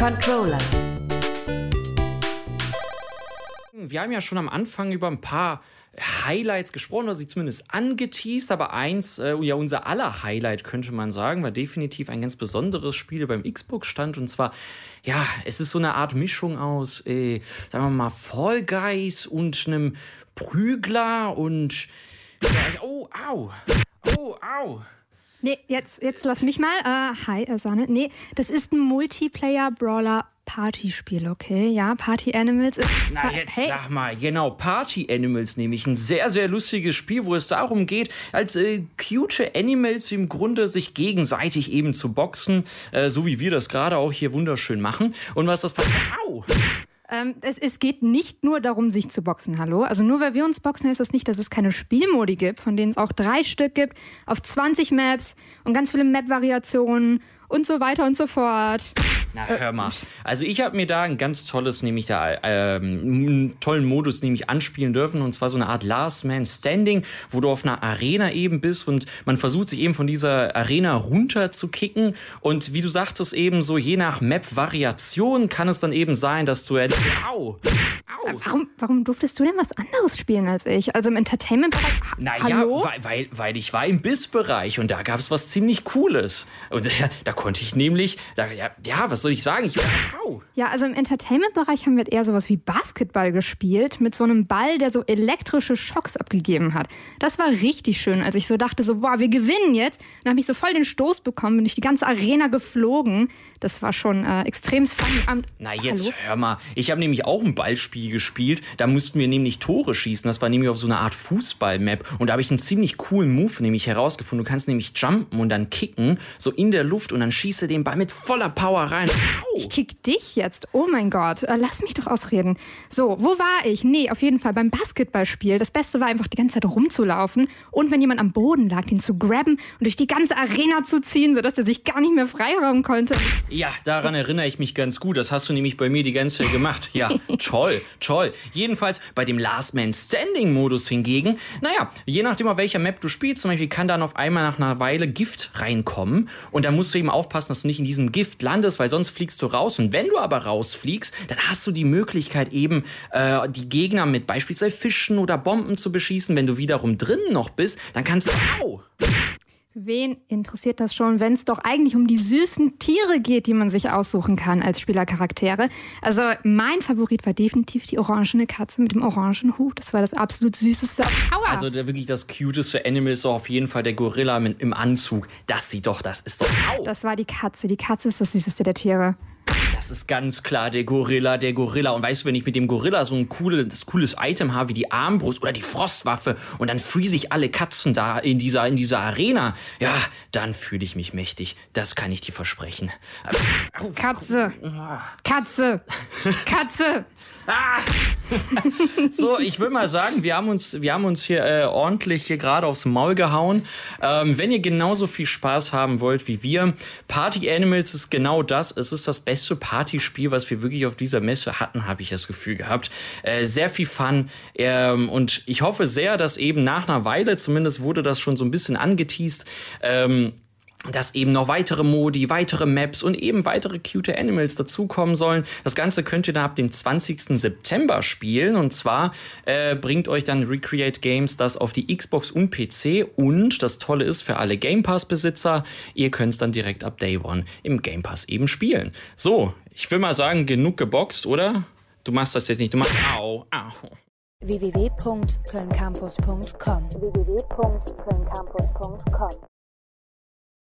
Controller. Wir haben ja schon am Anfang über ein paar Highlights gesprochen, oder sie zumindest angeteased, aber eins, äh, ja, unser aller Highlight könnte man sagen, war definitiv ein ganz besonderes Spiel beim Xbox-Stand und zwar, ja, es ist so eine Art Mischung aus, äh, sagen wir mal, Fall Guys und einem Prügler und, oh, au, oh, au. Nee, jetzt, jetzt lass mich mal. Äh, hi, äh, Sonne. Nee, das ist ein Multiplayer-Brawler Partyspiel, okay? Ja, Party Animals ist. Na, jetzt hey. sag mal, genau, Party Animals nämlich. Ein sehr, sehr lustiges Spiel, wo es darum geht, als äh, cute Animals im Grunde sich gegenseitig eben zu boxen, äh, so wie wir das gerade auch hier wunderschön machen. Und was das. Au! Ähm, es, es, geht nicht nur darum, sich zu boxen, hallo. Also nur weil wir uns boxen, heißt das nicht, dass es keine Spielmodi gibt, von denen es auch drei Stück gibt, auf 20 Maps und ganz viele Map-Variationen und so weiter und so fort. Na, hör mal. Also ich habe mir da ein ganz tolles, nämlich da ähm, einen tollen Modus nämlich anspielen dürfen und zwar so eine Art Last Man Standing, wo du auf einer Arena eben bist und man versucht sich eben von dieser Arena runter zu kicken und wie du sagtest eben so je nach Map-Variation kann es dann eben sein, dass du au, au. Warum, warum durftest du denn was anderes spielen als ich? Also im Entertainment-Bereich? Naja, weil, weil, weil ich war im Biss-Bereich und da gab es was ziemlich Cooles und da, da konnte ich nämlich, da, ja, ja, was soll ich sagen? Ich. Ja, also im Entertainment-Bereich haben wir eher sowas wie Basketball gespielt, mit so einem Ball, der so elektrische Schocks abgegeben hat. Das war richtig schön, als ich so dachte, so, boah, wir gewinnen jetzt. Dann habe ich so voll den Stoß bekommen, bin durch die ganze Arena geflogen. Das war schon äh, extrem funny. Na, jetzt Hallo? hör mal. Ich habe nämlich auch ein Ballspiel gespielt. Da mussten wir nämlich Tore schießen. Das war nämlich auf so einer Art Fußball-Map. Und da habe ich einen ziemlich coolen Move nämlich herausgefunden. Du kannst nämlich jumpen und dann kicken, so in der Luft und dann schieße den Ball mit voller Power rein. Ich kick dich jetzt. Oh mein Gott. Äh, lass mich doch ausreden. So, wo war ich? Nee, auf jeden Fall beim Basketballspiel. Das Beste war einfach die ganze Zeit rumzulaufen und wenn jemand am Boden lag, den zu grabben und durch die ganze Arena zu ziehen, sodass er sich gar nicht mehr freiraum konnte. Ja, daran erinnere ich mich ganz gut. Das hast du nämlich bei mir die ganze Zeit gemacht. Ja, toll, toll. Jedenfalls bei dem Last Man Standing Modus hingegen, naja, je nachdem auf welcher Map du spielst, zum Beispiel kann dann auf einmal nach einer Weile Gift reinkommen und da musst du eben aufpassen, dass du nicht in diesem Gift landest, weil sonst fliegst du raus. Und wenn du aber rausfliegst, dann hast du die Möglichkeit eben äh, die Gegner mit beispielsweise Fischen oder Bomben zu beschießen. Wenn du wiederum drinnen noch bist, dann kannst du au, Wen interessiert das schon, wenn es doch eigentlich um die süßen Tiere geht, die man sich aussuchen kann als Spielercharaktere? Also mein Favorit war definitiv die orangene Katze mit dem orangen Hut. Das war das absolut süßeste. Aua. Also der, wirklich das cuteste Animal ist doch auf jeden Fall der Gorilla im Anzug. Das sieht doch, das ist doch. Au. Das war die Katze. Die Katze ist das süßeste der Tiere. Das ist ganz klar der Gorilla, der Gorilla. Und weißt du, wenn ich mit dem Gorilla so ein cooles, cooles Item habe wie die Armbrust oder die Frostwaffe und dann freeze ich alle Katzen da in dieser, in dieser Arena, ja, dann fühle ich mich mächtig. Das kann ich dir versprechen. Katze! Katze! Katze! Ah. so, ich würde mal sagen, wir haben uns, wir haben uns hier äh, ordentlich hier gerade aufs Maul gehauen. Ähm, wenn ihr genauso viel Spaß haben wollt wie wir, Party Animals ist genau das. Es ist das beste Partyspiel, was wir wirklich auf dieser Messe hatten, habe ich das Gefühl gehabt. Äh, sehr viel Fun ähm, und ich hoffe sehr, dass eben nach einer Weile, zumindest wurde das schon so ein bisschen angeteased, ähm, dass eben noch weitere Modi, weitere Maps und eben weitere cute Animals dazukommen sollen. Das Ganze könnt ihr dann ab dem 20. September spielen und zwar äh, bringt euch dann Recreate Games das auf die Xbox und PC und das Tolle ist für alle Game Pass Besitzer, ihr könnt es dann direkt ab Day One im Game Pass eben spielen. So, ich will mal sagen, genug geboxt, oder? Du machst das jetzt nicht, du machst au, au. www.kölncampus.com www